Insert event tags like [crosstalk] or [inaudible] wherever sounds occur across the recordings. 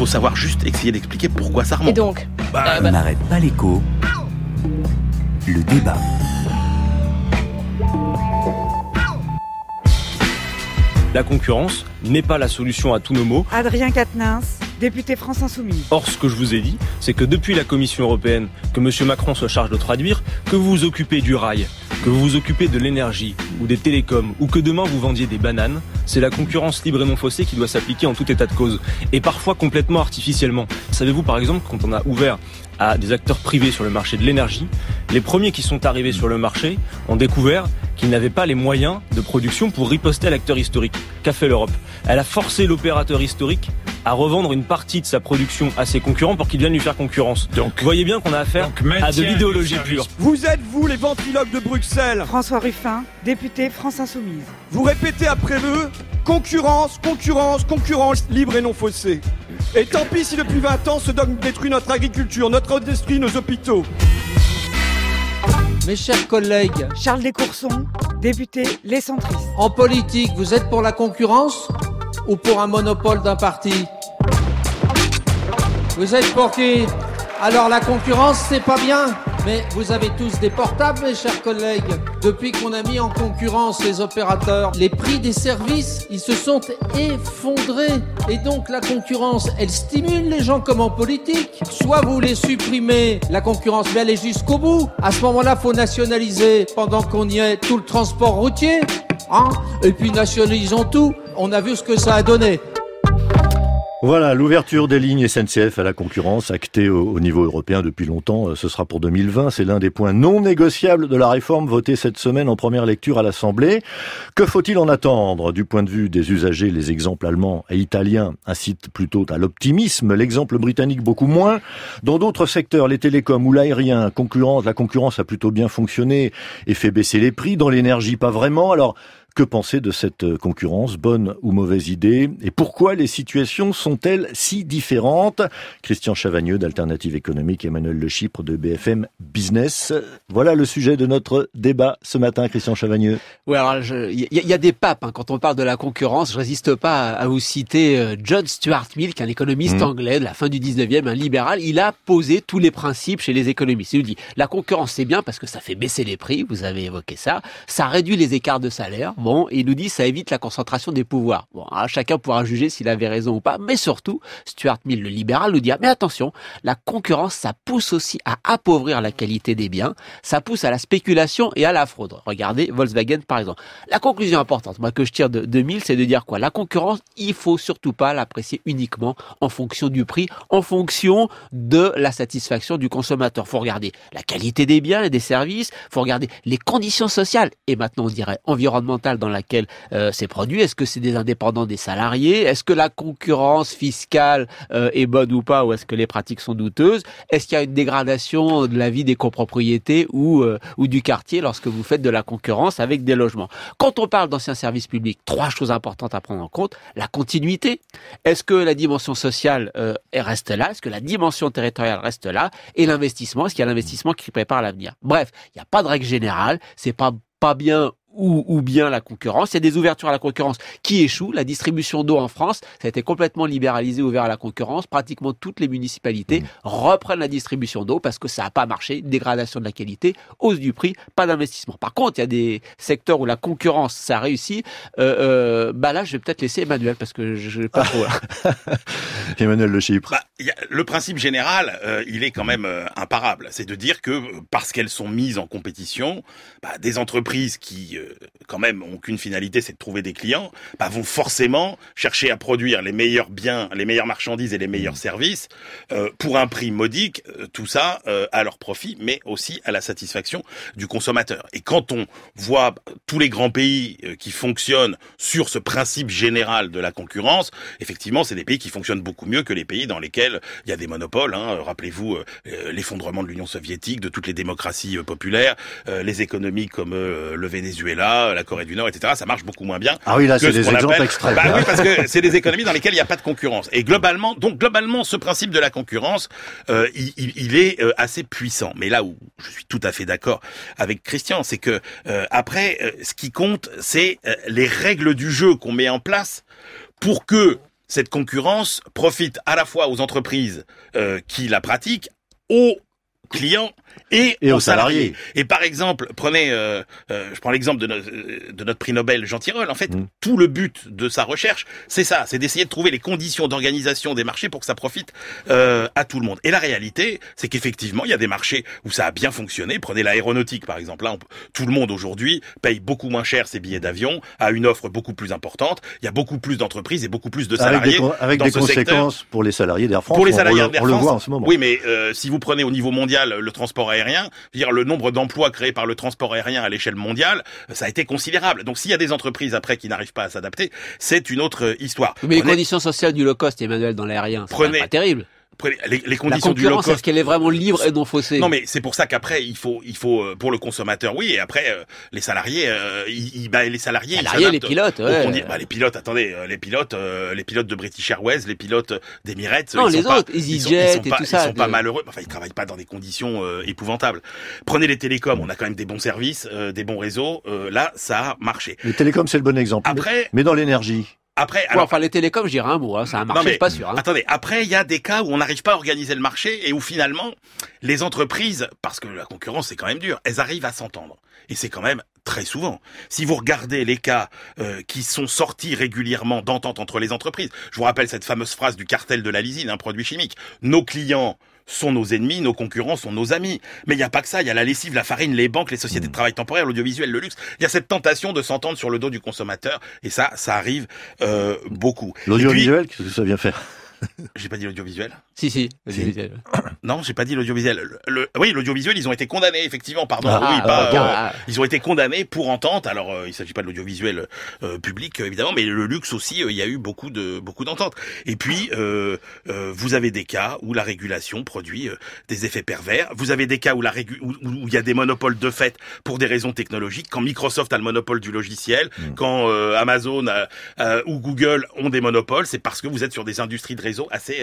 faut savoir juste essayer d'expliquer pourquoi ça remonte. Et donc Bah, On n'arrête pas l'écho. Le débat. La concurrence n'est pas la solution à tous nos maux. Adrien Quatennens, député France Insoumise. Or, ce que je vous ai dit, c'est que depuis la Commission européenne, que M. Macron se charge de traduire, que vous vous occupez du rail, que vous vous occupez de l'énergie ou des télécoms, ou que demain vous vendiez des bananes, c'est la concurrence libre et non faussée qui doit s'appliquer en tout état de cause, et parfois complètement artificiellement. Savez-vous par exemple, quand on a ouvert à des acteurs privés sur le marché de l'énergie, les premiers qui sont arrivés sur le marché ont découvert qu'ils n'avaient pas les moyens de production pour riposter à l'acteur historique. Qu'a fait l'Europe Elle a forcé l'opérateur historique à revendre une partie de sa production à ses concurrents pour qu'ils viennent lui faire concurrence. Donc, vous voyez bien qu'on a affaire à de l'idéologie pure. Vous êtes, vous, les ventriloques de Bruxelles François Ruffin, député France Insoumise. Vous répétez après eux concurrence, concurrence, concurrence libre et non faussée. Et tant pis si depuis 20 ans ce dogme détruit notre agriculture, notre industrie, nos hôpitaux. Mes chers collègues, Charles Descoursons, député Les Centristes. en politique, vous êtes pour la concurrence? Ou pour un monopole d'un parti Vous êtes pour qui? Alors la concurrence, c'est pas bien. Mais vous avez tous des portables, mes chers collègues. Depuis qu'on a mis en concurrence les opérateurs, les prix des services, ils se sont effondrés. Et donc la concurrence, elle stimule les gens comme en politique. Soit vous les supprimez, la concurrence, mais allez jusqu'au bout. À ce moment-là, faut nationaliser pendant qu'on y est tout le transport routier. Hein Et puis nationalisons tout. On a vu ce que ça a donné. Voilà, l'ouverture des lignes SNCF à la concurrence, actée au, au niveau européen depuis longtemps, euh, ce sera pour 2020. C'est l'un des points non négociables de la réforme votée cette semaine en première lecture à l'Assemblée. Que faut-il en attendre Du point de vue des usagers, les exemples allemands et italiens incitent plutôt à l'optimisme, l'exemple britannique beaucoup moins. Dans d'autres secteurs, les télécoms ou l'aérien, la concurrence a plutôt bien fonctionné et fait baisser les prix. Dans l'énergie, pas vraiment. Alors, que penser de cette euh, concurrence, bonne ou mauvaise idée? Et pourquoi les situations sont-elles si différentes? Christian Chavagneux d'Alternative économique, Emmanuel Le Chypre de BFM Business. Voilà le sujet de notre débat ce matin, Christian Chavagneux. Oui, alors il y, y, a des papes hein. quand on parle de la concurrence. Je résiste pas à, à vous citer euh, John Stuart Mill, qui est un économiste Mmh. anglais de la fin du 19e, un libéral. Il a posé tous les principes chez les économistes. Il nous dit la concurrence c'est bien parce que ça fait baisser les prix. Vous avez évoqué ça. Ça réduit les écarts de salaire. Bon, et il nous dit ça évite la concentration des pouvoirs. Bon, alors, chacun pourra juger s'il avait raison ou pas. Mais surtout, Stuart Mill, le libéral, nous dit ah, mais attention, la concurrence ça pousse aussi à appauvrir la qualité des biens. Ça pousse à la spéculation et à la fraude. Regardez Volkswagen par exemple. La conclusion importante, moi que je tire de, de Mill, c'est de dire quoi? La concurrence, il faut surtout pas l'apprécier uniquement en fonction du prix, en fonction de la satisfaction du consommateur. Faut regarder la qualité des biens et des services. Faut regarder les conditions sociales et maintenant on dirait environnementales dans laquelle euh, c'est produit. Est-ce que c'est des indépendants, des salariés? Est-ce que la concurrence fiscale euh, est bonne ou pas? Ou est-ce que les pratiques sont douteuses? Est-ce qu'il y a une dégradation de la vie des copropriétés ou euh, ou du quartier lorsque vous faites de la concurrence avec des logements? Quand on parle d'anciens services publics, trois choses importantes à prendre en compte. La continuité. Est-ce que la dimension sociale euh, reste là? Est-ce que la dimension territoriale reste là? Et l'investissement, est-ce qu'il y a l'investissement qui prépare l'avenir? Bref, il n'y a pas de règle générale. C'est pas pas bien ou, ou, bien la concurrence. Il y a des ouvertures à la concurrence qui échouent. La distribution d'eau en France, ça a été complètement libéralisé, ouvert à la concurrence. Pratiquement toutes les municipalités reprennent la distribution d'eau parce que ça n'a pas marché. Dégradation de la qualité, hausse du prix, pas d'investissement. Par contre, il y a des secteurs où la concurrence, ça réussit. Euh, euh, bah là, je vais peut-être laisser Emmanuel parce que je n'ai pas trop. [laughs] Emmanuel Le Chypre. Bah, a, le principe général, euh, il est quand même euh, imparable. C'est de dire que parce qu'elles sont mises en compétition, bah, des entreprises qui euh, quand même ont qu'une finalité, c'est de trouver des clients, bah, vont forcément chercher à produire les meilleurs biens, les meilleures marchandises et les meilleurs services euh, pour un prix modique. euh, tout ça euh, à leur profit, mais aussi à la satisfaction du consommateur. Et quand on voit tous les grands pays euh, qui fonctionnent sur ce principe général de la concurrence, effectivement, c'est des pays qui fonctionnent beaucoup mieux que les pays dans lesquels il y a des monopoles. Hein. Rappelez-vous euh, l'effondrement de l'Union soviétique, de toutes les démocraties euh, populaires, euh, les économies comme euh, le Venezuela, la Corée du Nord, etc. Ça marche beaucoup moins bien. Ah oui, là, c'est ce des exemples appelle- extrêmes. Bah oui, parce que c'est des économies dans lesquelles il n'y a pas de concurrence. Et globalement, donc globalement, ce principe de la concurrence, euh, il, il- il est euh, assez puissant. Mais là où je suis tout à fait d'accord avec Christian, c'est que euh, après, euh, ce qui compte, c'est euh, les règles du jeu qu'on met en place pour que cette concurrence profite à la fois aux entreprises euh, qui la pratiquent, aux clients et, Et aux, aux salariés. Et par exemple, prenez, euh, euh, je prends l'exemple de, no- de notre prix Nobel Jean Tirole. En fait, Mm. tout le but de sa recherche, c'est ça, c'est d'essayer de trouver les conditions d'organisation des marchés pour que ça profite euh, à tout le monde. Et la réalité, c'est qu'effectivement, il y a des marchés où ça a bien fonctionné. Prenez l'aéronautique, par exemple. Là, on tout le monde aujourd'hui paye beaucoup moins cher ses billets d'avion, a une offre beaucoup plus importante. Il y a beaucoup plus d'entreprises et beaucoup plus de Avec salariés des, avec dans des ce secteur. conséquences pour les salariés d'Air France. Pour les salariés d'Air on le France, voit en ce moment. Oui, mais euh, si vous prenez au niveau mondial le transport aérien, dire le nombre d'emplois créés par le transport aérien à l'échelle mondiale, ça a été considérable. Donc s'il y a des entreprises après qui n'arrivent pas à s'adapter, c'est une autre histoire. Mais les conditions sociales du low cost, Emmanuel, dans l'aérien, c'est Prenez- pas terrible. Les, les La conditions du low concurrence, est-ce qu'elle est vraiment libre et non faussée? Non, mais c'est pour ça qu'après il faut, il faut euh, pour le consommateur, oui, et après euh, les salariés, euh, ils, ils- bah, les salariés, ils Salariés, les s'adaptent pilotes, ouais. condi- bah, les pilotes, attendez, euh, les pilotes, euh, les pilotes de British Airways, les pilotes d'Emirates, Non, ils les sont pas- autres, ils sont- EasyJet ils sont et pas, tout ils ça, sont pas malheureux. Enfin, ils travaillent pas dans des conditions euh, épouvantables. Prenez les télécoms, on a quand même des bons services, euh, des bons réseaux. euh, là, ça a marché. Les télécoms, c'est le bon exemple. Après, Mais dans l'énergie, après, Ouais, enfin, les télécoms, je dirais un mot, hein, ça a marché, Non, mais- pas sûr. Hein. Attendez, après, il y a des cas où on n'arrive pas à organiser le marché et où finalement, les entreprises, parce que la concurrence c'est quand même dur, elles arrivent à s'entendre. Et c'est quand même très souvent. Si vous regardez les cas euh, qui sont sortis régulièrement d'entente entre les entreprises, je vous rappelle cette fameuse phrase du cartel de la lysine, un produit chimique. Nos clients sont nos ennemis, nos concurrents sont nos amis. Mais il n'y a pas que ça, il y a la lessive, la farine, les banques, les sociétés de travail temporaire, l'audiovisuel, le luxe. Il y a cette tentation de s'entendre sur le dos du consommateur, et ça, ça arrive euh, beaucoup. L'audiovisuel, qu'est-ce que ça vient faire? J'ai pas dit l'audiovisuel Si, si. Si. [coughs] Non, j'ai pas dit l'audiovisuel. Le- le- oui, l'audiovisuel, ils ont été condamnés, effectivement, pardon. Ah, oui, ah, pas, euh, ah. ils ont été condamnés pour entente. Alors, euh, il s'agit pas de l'audiovisuel euh, public, euh, évidemment, mais le luxe aussi, euh, il y a eu beaucoup de beaucoup d'ententes. Et puis, euh, euh, vous avez des cas où la régulation produit euh, des effets pervers. Vous avez des cas où la régu- où, où il y a des monopoles de fait pour des raisons technologiques. Quand Microsoft a le monopole du logiciel, quand euh, Amazon euh, euh, ou Google ont des monopoles, c'est parce que vous êtes sur des industries de réseau assez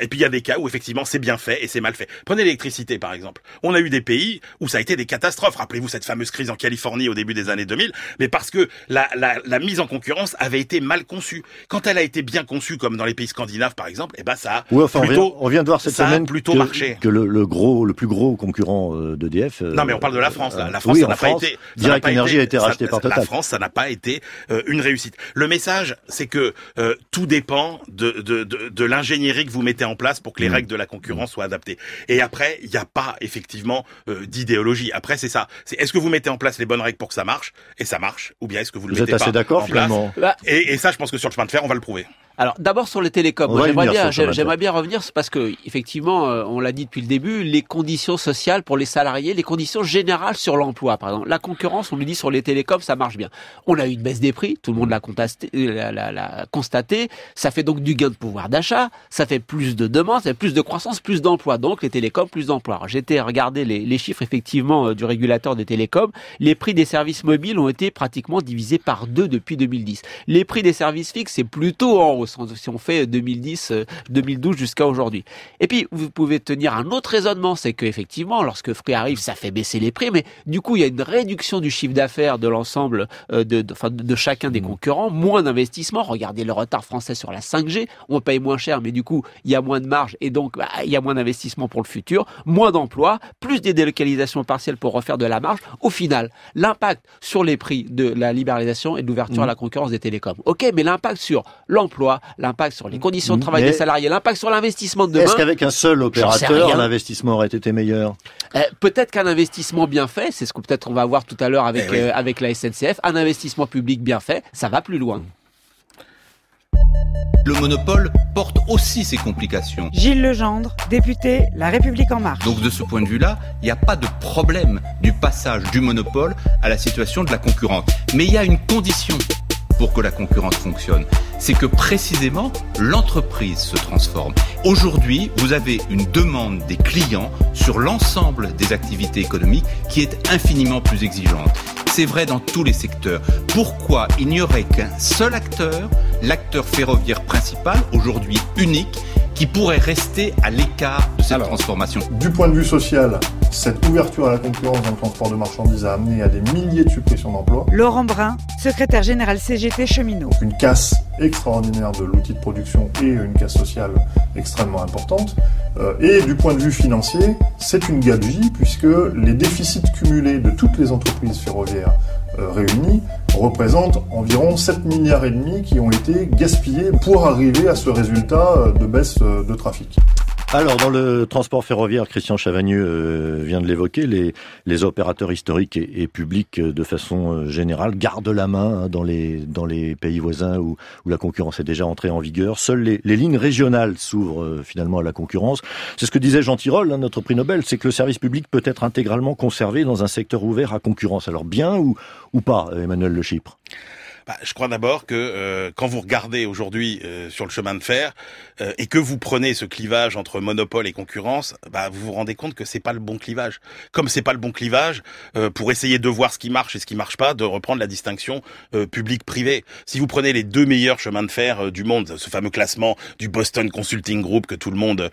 euh. Et puis il y a des cas où effectivement c'est bien fait et c'est mal fait. Prenez l'électricité par exemple. On a eu des pays où ça a été des catastrophes. Rappelez-vous cette fameuse crise en Californie au début des années 2000, mais parce que la, la, la mise en concurrence avait été mal conçue. Quand elle a été bien conçue, comme dans les pays scandinaves par exemple, eh ben ça a Oui, enfin, on, plutôt vient, on vient de voir cette semaine plutôt que, marché. que le, le gros, le plus gros concurrent euh, d'EDF. euh, Non, mais on parle de la France. Là. euh, La France, oui, ça n'a pas été. Direct Energy a été racheté par Total. La France, ça n'a pas été euh, une réussite. Le message, c'est que euh, tout dépend de, de, de, de l'ingénierie que vous mettez en place pour que les Mm. règles de la concurrence soient adaptées. Et après, il n'y a pas effectivement euh, d'idéologie. Après, c'est ça. C'est est-ce que vous mettez en place les bonnes règles pour que ça marche? Et ça marche, ou bien est-ce que vous le Vous êtes mettez assez pas d'accord en place finalement? Bah, et, et ça, je pense que sur le chemin de fer, on va le prouver. Alors d'abord sur les télécoms, j'aimerais bien, j'aimerais bien revenir parce que effectivement, euh, on l'a dit depuis le début, les conditions sociales pour les salariés, les conditions générales sur l'emploi, par exemple, la concurrence, on nous dit sur les télécoms, ça marche bien. On a eu une baisse des prix, tout le monde l'a contesté- euh, l'a- constaté, ça fait donc du gain de pouvoir d'achat, ça fait plus de demandes, ça fait plus de croissance, plus d'emplois, donc les télécoms plus d'emplois. J'étais à regarder les, les chiffres effectivement euh, du régulateur des télécoms, les prix des services mobiles ont été pratiquement divisés par deux depuis 2010. Les prix des services fixes, c'est plutôt en si on fait 2010, euh, 2012 jusqu'à aujourd'hui. Et puis, vous pouvez tenir un autre raisonnement, c'est qu'effectivement, lorsque Free arrive, ça fait baisser les prix, mais du coup, il y a une réduction du chiffre d'affaires de l'ensemble euh, de, de, enfin, de- chacun des concurrents, moins d'investissement. Regardez le retard français sur la 5G, on paye moins cher, mais du coup, il y a moins de marge et donc bah, il y a moins d'investissement pour le futur, moins d'emplois, plus des délocalisations partielles pour refaire de la marge. Au final, l'impact sur les prix de la libéralisation et de l'ouverture à la concurrence des télécoms. Ok, mais l'impact sur l'emploi, l'impact sur les conditions de travail Mais- des salariés, l'impact sur l'investissement de demain. Est-ce qu'avec un seul opérateur, l'investissement aurait été meilleur? Euh, peut-être qu'un investissement bien fait, c'est ce que peut-être on va voir tout à l'heure avec, Eh oui. euh, avec la SNCF, un investissement public bien fait, ça va plus loin. Le monopole porte aussi ses complications. Gilles Legendre, député La République En Marche. Donc de ce point de vue-là, il n'y a pas de problème du passage du monopole à la situation de la concurrence. Mais il y a une condition pour que la concurrence fonctionne. C'est que précisément, l'entreprise se transforme. Aujourd'hui, vous avez une demande des clients sur l'ensemble des activités économiques qui est infiniment plus exigeante. C'est vrai dans tous les secteurs. Pourquoi il n'y aurait qu'un seul acteur, l'acteur ferroviaire principal, aujourd'hui unique, qui pourrait rester à l'écart de cette Alors. transformation? Du point de vue social, cette ouverture à la concurrence dans le transport de marchandises a amené à des milliers de suppressions d'emplois, Laurent Brun, secrétaire général CGT cheminot. une casse extraordinaire de l'outil de production et une casse sociale extrêmement importante. Euh, et du point de vue financier, c'est une gabegie puisque les déficits cumulés de toutes les entreprises ferroviaires euh, réunies représentent environ 7 milliards et demi qui ont été gaspillés pour arriver à ce résultat euh, de baisse de trafic. Alors, dans le transport ferroviaire, Christian Chavagneux euh, vient de l'évoquer, les, les opérateurs historiques et, publics, euh, de façon euh, générale, gardent la main hein, dans, les, dans les pays voisins où, où la concurrence est déjà entrée en vigueur. Seules les, les lignes régionales s'ouvrent finalement à la concurrence. C'est ce que disait Jean Tirole, hein, notre prix Nobel, c'est que le service public peut être intégralement conservé dans un secteur ouvert à concurrence. Alors, bien ou, ou pas, Emmanuel Le Chypre? Bah, je crois d'abord que euh, quand vous regardez aujourd'hui euh, sur le chemin de fer euh, et que vous prenez ce clivage entre monopole et concurrence, bah, vous vous rendez compte que c'est pas le bon clivage. Comme c'est pas le bon clivage, pour essayer de voir ce qui marche et ce qui marche pas, de reprendre la distinction public-privé. Si vous prenez les deux meilleurs chemins de fer du monde, ce fameux classement du Boston Consulting Group que tout le monde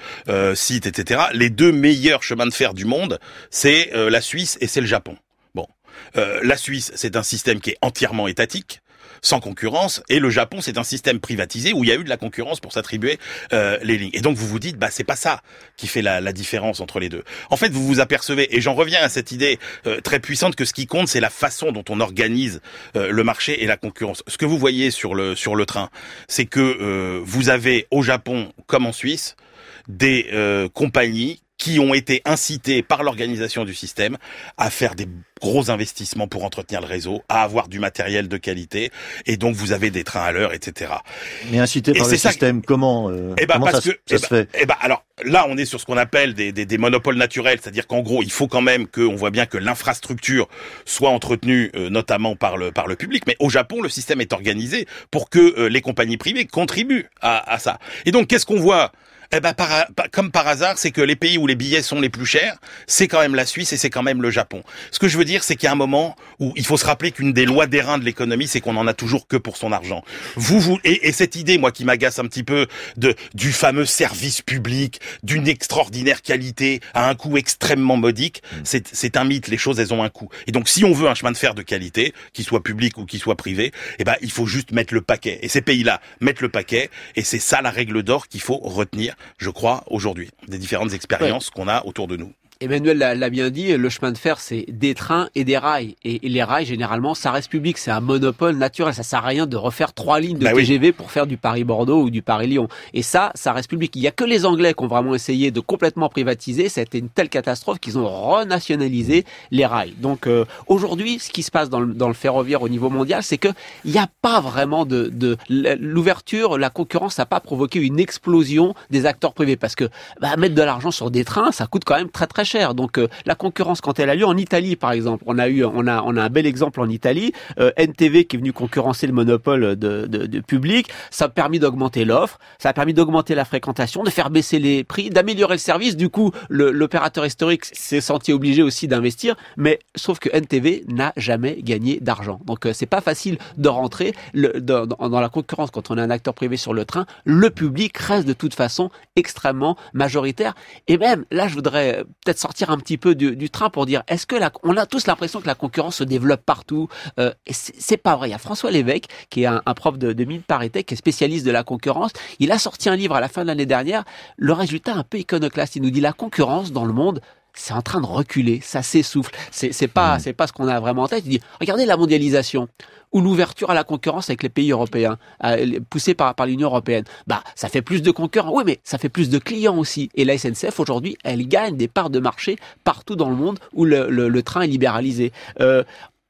cite, etc., les deux meilleurs chemins de fer du monde, c'est la Suisse et c'est le Japon. Bon, la Suisse, c'est un système qui est entièrement étatique sans concurrence. Et le Japon, c'est un système privatisé où il y a eu de la concurrence pour s'attribuer euh, les lignes. Et donc vous vous dites, bah c'est pas ça qui fait la, différence entre les deux. En fait, vous vous apercevez, et j'en reviens à cette idée euh, très puissante que ce qui compte, c'est la façon dont on organise euh, le marché et la concurrence. Ce que vous voyez sur le sur le train, c'est que vous avez au Japon comme en Suisse des compagnies qui ont été incités par l'organisation du système à faire des gros investissements pour entretenir le réseau, à avoir du matériel de qualité, et donc vous avez des trains à l'heure, etc. Mais incité par le système, comment, euh, eh ben comment ça, que, ça eh se ben, fait eh ben, alors là, on est sur ce qu'on appelle des, des, des, monopoles naturels, c'est-à-dire qu'en gros, il faut quand même qu'on voit bien que l'infrastructure soit entretenue, euh, notamment par le par le public. Mais au Japon, le système est organisé pour que euh, les compagnies privées contribuent à, à ça. Et donc, qu'est-ce qu'on voit? Eh ben, par, comme par hasard, c'est que les pays où les billets sont les plus chers, c'est quand même la Suisse et c'est quand même le Japon. Ce que je veux dire, c'est qu'il y a un moment où il faut se rappeler qu'une des lois d'airain de l'économie, c'est qu'on en a toujours que pour son argent. Vous, vous, et, et cette idée, moi, qui m'agace un petit peu de du fameux service public, d'une extraordinaire qualité à un coût extrêmement modique, mm. c'est c'est un mythe. Les choses, elles ont un coût. Et donc, si on veut un chemin de fer de qualité, qu'il soit public ou qu'il soit privé, eh ben, il faut juste mettre le paquet. Et ces pays-là mettent le paquet, et c'est ça la règle d'or qu'il faut retenir je crois, aujourd'hui, des différentes expériences qu'on a autour de nous. Emmanuel l'a bien dit, le chemin de fer, c'est des trains et des rails. Et, les rails, généralement, ça reste public. C'est un monopole naturel. Ça sert à rien de refaire trois lignes de bah TGV pour faire du Paris-Bordeaux ou du Paris-Lyon. Et ça, ça reste public. Il y a que les Anglais qui ont vraiment essayé de complètement privatiser. Ça a été une telle catastrophe qu'ils ont renationalisé les rails. Donc euh, aujourd'hui, ce qui se passe dans le, dans le ferroviaire au niveau mondial, c'est que il n'y a pas vraiment de, de l'ouverture, la concurrence n'a pas provoqué une explosion des acteurs privés parce que bah, mettre de l'argent sur des trains, ça coûte quand même très très cher. Donc euh, la concurrence quand elle a lieu en Italie par exemple, on a eu on a on a un bel exemple en Italie, euh, NTV qui est venu concurrencer le monopole de, de, public, ça a permis d'augmenter l'offre, ça a permis d'augmenter la fréquentation, de faire baisser les prix, d'améliorer le service. Du coup, l'opérateur historique s'est senti obligé aussi d'investir, mais sauf que NTV n'a jamais gagné d'argent. Donc euh, c'est pas facile de rentrer dans, dans la concurrence quand on est un acteur privé sur le train. Le public reste de toute façon extrêmement majoritaire. Et même là, je voudrais peut-être sortir un petit peu du, train pour dire est-ce que la, on a tous l'impression que la concurrence se développe partout euh, c'est pas vrai. Il y a François Lévesque qui est un, prof de, de mine Parétech, qui est spécialiste de la concurrence. Il a sorti un livre à la fin de l'année dernière. Le résultat un peu iconoclaste. Il nous dit la concurrence dans le monde c'est en train de reculer, ça s'essouffle. C'est, pas, mmh. c'est pas ce qu'on a vraiment en tête. Il dit, regardez la mondialisation ou l'ouverture à la concurrence avec les pays européens, poussée par, par l'Union européenne. Bah, ça fait plus de concurrents. Oui, mais ça fait plus de clients aussi. Et la SNCF aujourd'hui, elle gagne des parts de marché partout dans le monde où le, le, train est libéralisé. Euh,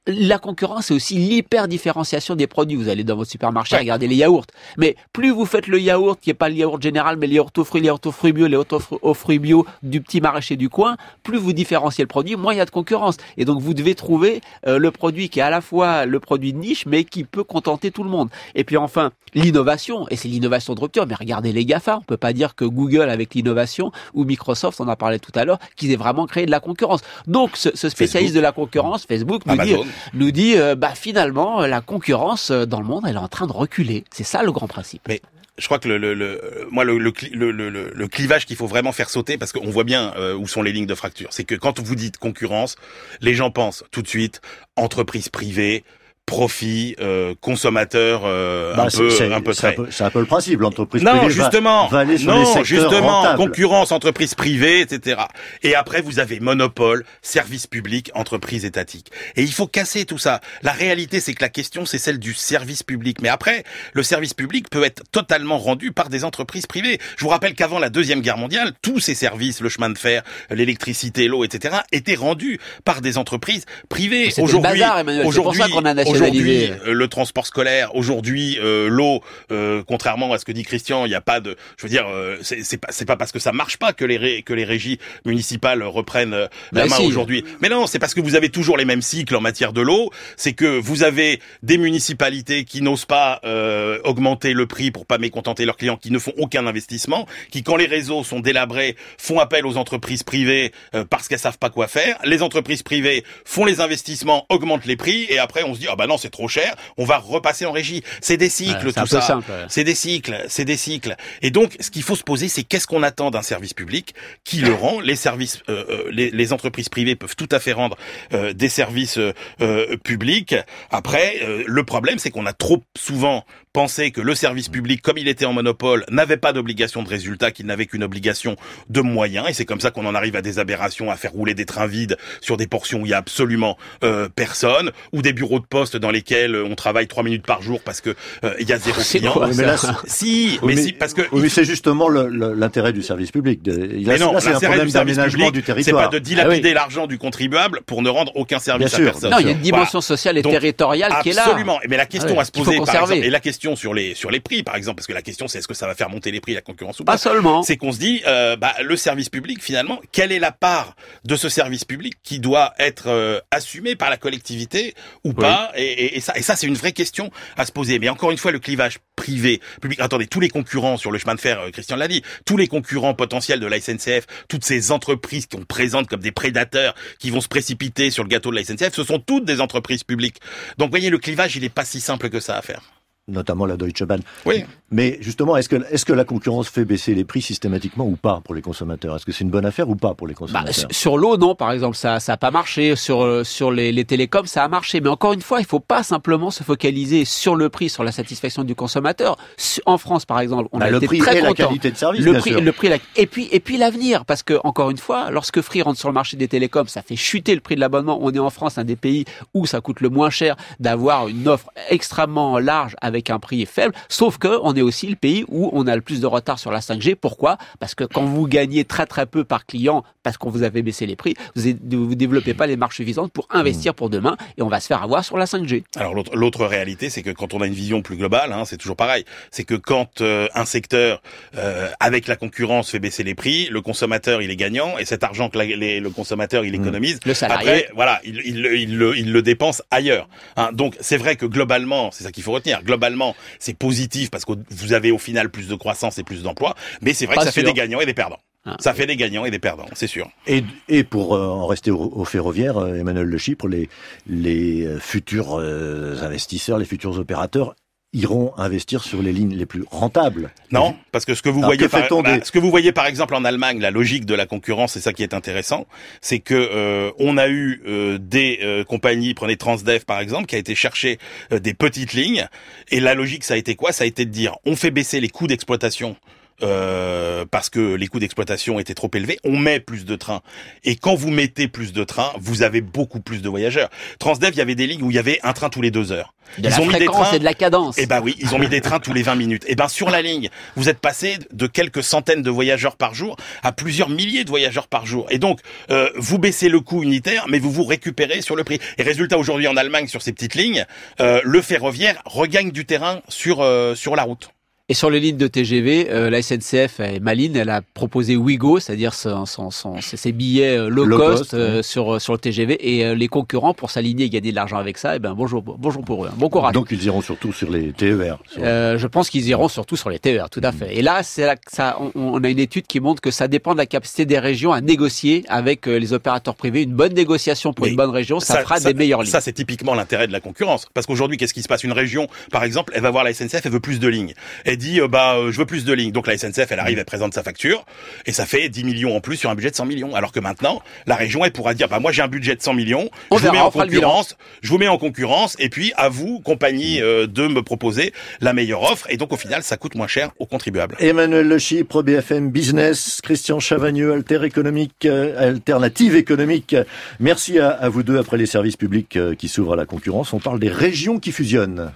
la concurrence, c'est aussi l'hyper-différenciation des produits. Vous allez dans votre supermarché, regardez les yaourts. Mais plus vous faites le yaourt, qui n'est pas le yaourt général, mais le yaourt aux fruits, le yaourt aux fruits bio, les yaourt aux fruits bio du petit maraîcher du coin, plus vous différenciez le produit, moins il y a de concurrence. Et donc, vous devez trouver euh, le produit qui est à la fois le produit de niche, mais qui peut contenter tout le monde. Et puis enfin, l'innovation, et c'est l'innovation de rupture. Mais regardez les GAFA, on peut pas dire que Google, avec l'innovation, ou Microsoft, on en a parlé tout à l'heure, qu'ils aient vraiment créé de la concurrence. Donc, ce, spécialiste de la concurrence, Facebook, nous dit nous dit euh, bah finalement la concurrence euh, dans le monde elle est en train de reculer. C'est ça le grand principe. Mais je crois que le, le, le le, le, le, clivage qu'il faut vraiment faire sauter parce qu'on voit bien euh, où sont les lignes de fracture. C'est que quand vous dites concurrence, les gens pensent tout de suite entreprise privée, profit, euh, consommateur euh, Bah, un, c'est- peu, un peu un très. peu- c'est un peu le principe. L'entreprise Non, privée justement, va, aller sur les non, secteurs justement, rentables. concurrence, entreprise privée, etc. Et après, vous avez monopole, service public, entreprise étatique. Et il faut casser tout ça. La réalité, c'est que la question, c'est celle du service public. Mais après, le service public peut être totalement rendu par des entreprises privées. Je vous rappelle qu'avant la Deuxième Guerre mondiale, tous ces services, le chemin de fer, l'électricité, l'eau, etc., étaient rendus par des entreprises privées. Aujourd'hui, bazar, Emmanuel. C'est pour aujourd'hui, ça qu'on a aujourd'hui, nationalisé. euh, le transport scolaire, aujourd'hui euh, l'eau, euh, contrairement à ce que dit Christian, il n'y a pas de, je veux dire, euh, c'est pas c'est pas parce que ça marche pas que les ré- que les régies municipales reprennent euh, la Bah main si. aujourd'hui. Mais non, c'est parce que vous avez toujours les mêmes cycles en matière de l'eau. C'est que vous avez des municipalités qui n'osent pas euh, augmenter le prix pour pas mécontenter leurs clients, qui ne font aucun investissement, qui quand les réseaux sont délabrés font appel aux entreprises privées euh, parce qu'elles savent pas quoi faire. Les entreprises privées font les investissements, augmentent les prix et après on se dit ah bah non c'est trop cher, on va repasser en régie. C'est des cycles Ouais, tout ça. simple, ouais. C'est des cycles, c'est des cycles. Et donc, ce qu'il faut se poser, c'est qu'est-ce qu'on attend d'un service public qui le rend. Les services, euh, euh, les, les entreprises privées peuvent tout à fait rendre euh, des services euh, euh, publics. Après, euh, le problème, c'est qu'on a trop souvent pensé que le service public, comme il était en monopole, n'avait pas d'obligation de résultat, qu'il n'avait qu'une obligation de moyens. Et c'est comme ça qu'on en arrive à des aberrations, à faire rouler des trains vides sur des portions où il y a absolument euh, personne, ou des bureaux de poste dans lesquels on travaille trois minutes par jour parce que euh, il y a zéro C'est client. quoi, Oui, mais là, ça Si, mais, mais- si, parce que Oui, mais c'est justement l'intérêt du service public. De- il a- mais non, c'est l'intérêt problème du service d'aménagement public, du c'est territoire. pas de dilapider l'argent du contribuable pour ne rendre aucun service Bien sûr, à personne. Non, il y a une dimension sociale et Donc, territoriale qui est là. Absolument. Mais la question Ouais, à se poser, par exemple, et la question sur les sur les prix, par exemple, parce que la question c'est est-ce que ça va faire monter les prix, la concurrence ou pas Pas? seulement. c'est qu'on se dit, euh, bah, le service public, finalement, quelle est la part de ce service public qui doit être euh, assumé par la collectivité ou pas? Et, ça, c'est une vraie question à se poser. Mais encore une fois, le clivage privé, public. Attendez, tous les concurrents sur le chemin de fer, euh, Christian l'a dit, tous les concurrents potentiels de la SNCF, toutes ces entreprises qu'on présente comme des prédateurs qui vont se précipiter sur le gâteau de la SNCF, ce sont toutes des entreprises publiques. Donc, voyez, le clivage, il est pas si simple que ça à faire. Notamment la Deutsche Bahn. Oui. Mais justement, est-ce que, est-ce que la concurrence fait baisser les prix systématiquement ou pas pour les consommateurs? Est-ce que c'est une bonne affaire ou pas pour les Bah, consommateurs? sur- sur l'eau, non, par exemple, ça ça a pas marché. Sur euh, sur les, les télécoms, ça a marché. Mais encore une fois, il faut pas simplement se focaliser sur le prix, sur la satisfaction du consommateur. En France, par exemple, on Bah, a le été prix très et la content. qualité de service, le bien prix, sûr. le prix, la- et puis et puis l'avenir, parce que encore une fois, lorsque Free rentre sur le marché des télécoms, ça fait chuter le prix de l'abonnement. On est en France, un des pays où ça coûte le moins cher d'avoir une offre extrêmement large avec un prix faible. Sauf que on est aussi le pays où on a le plus de retard sur la 5G. Pourquoi? Parce que quand vous gagnez très très peu par client, parce qu'on vous avait baissé les prix, vous ne développez pas les marges suffisantes pour investir pour demain, et on va se faire avoir sur la 5G. Alors l'autre réalité, c'est que quand on a une vision plus globale, hein, c'est toujours pareil. C'est que quand euh, un secteur, euh, avec la concurrence, fait baisser les prix, le consommateur il est gagnant et cet argent que la- les- le consommateur il économise, Le salarié. après voilà, il, il, le- il, le, il le dépense ailleurs. hein. Donc c'est vrai que globalement, c'est ça qu'il faut retenir. Globalement, c'est positif parce que vous avez au final plus de croissance et plus d'emplois, mais c'est vrai Pas que ça fait des gagnants et des perdants. Ah. Ça fait des gagnants et des perdants, c'est sûr. Et, et pour euh, en rester au, au ferroviaire, euh, Emmanuel Le Chypre, les, les euh, futurs euh, investisseurs, les futurs opérateurs iront investir sur les lignes les plus rentables. Non, parce que ce que vous Alors, voyez, que par, bah, des- ce que vous voyez par exemple en Allemagne, la logique de la concurrence, c'est ça qui est intéressant, c'est que euh, on a eu euh, des euh, compagnies, prenez Transdev par exemple, qui a été chercher euh, des petites lignes, et la logique ça a été quoi? Ça a été de dire, on fait baisser les coûts d'exploitation. Euh, parce que les coûts d'exploitation étaient trop élevés, on met plus de trains. Et quand vous mettez plus de trains, vous avez beaucoup plus de voyageurs. Transdev, il y avait des lignes où il y avait un train tous les deux heures. De la fréquence et de la cadence. Eh ben oui, ils ont mis des trains tous les 20 minutes. Eh ben sur la ligne, vous êtes passé de quelques centaines de voyageurs par jour à plusieurs milliers de voyageurs par jour. Et donc, euh, vous baissez le coût unitaire, mais vous vous récupérez sur le prix. Et résultat, aujourd'hui en Allemagne, sur ces petites lignes, euh, le ferroviaire regagne du terrain sur euh, sur la route. Et sur les lignes de TGV, euh, la SNCF est maline, elle a proposé Wigo, c'est-à-dire son, son, son- ses billets euh, low, Low cost, cost, euh, ouais. sur sur le TGV et euh, les concurrents pour s'aligner et gagner de l'argent avec ça, et ben bonjour bonjour pour eux, hein. bon courage. Donc ils iront surtout sur les TER. sur- Euh, je pense qu'ils iront surtout sur les TER, tout à fait. Et là, c'est là que ça, on, on a une étude qui montre que ça dépend de la capacité des régions à négocier avec euh, les opérateurs privés. Une bonne négociation pour Mais une bonne région, ça, fera des meilleures lignes. Ça, c'est typiquement l'intérêt de la concurrence. Parce qu'aujourd'hui, qu'est-ce qui se passe? Une région, par exemple, elle va voir la SNCF, elle veut plus de lignes. Et elle dit euh, bah euh, je veux plus de lignes. Donc la SNCF, elle arrive, elle présente sa facture et ça fait 10 millions en plus sur un budget de 100 millions. Alors que maintenant, la région, elle pourra dire bah moi j'ai un budget de 100 millions, On je vous mets en concurrence, je vous mets en concurrence et puis à vous compagnie euh, de me proposer la meilleure offre et donc au final ça coûte moins cher aux contribuables. Emmanuel Le Chypre, BFM Business, Christian Chavagneux, Alter économique, euh, Alternative économique. Merci à, à vous deux après les services publics euh, qui s'ouvrent à la concurrence. On parle des régions qui fusionnent.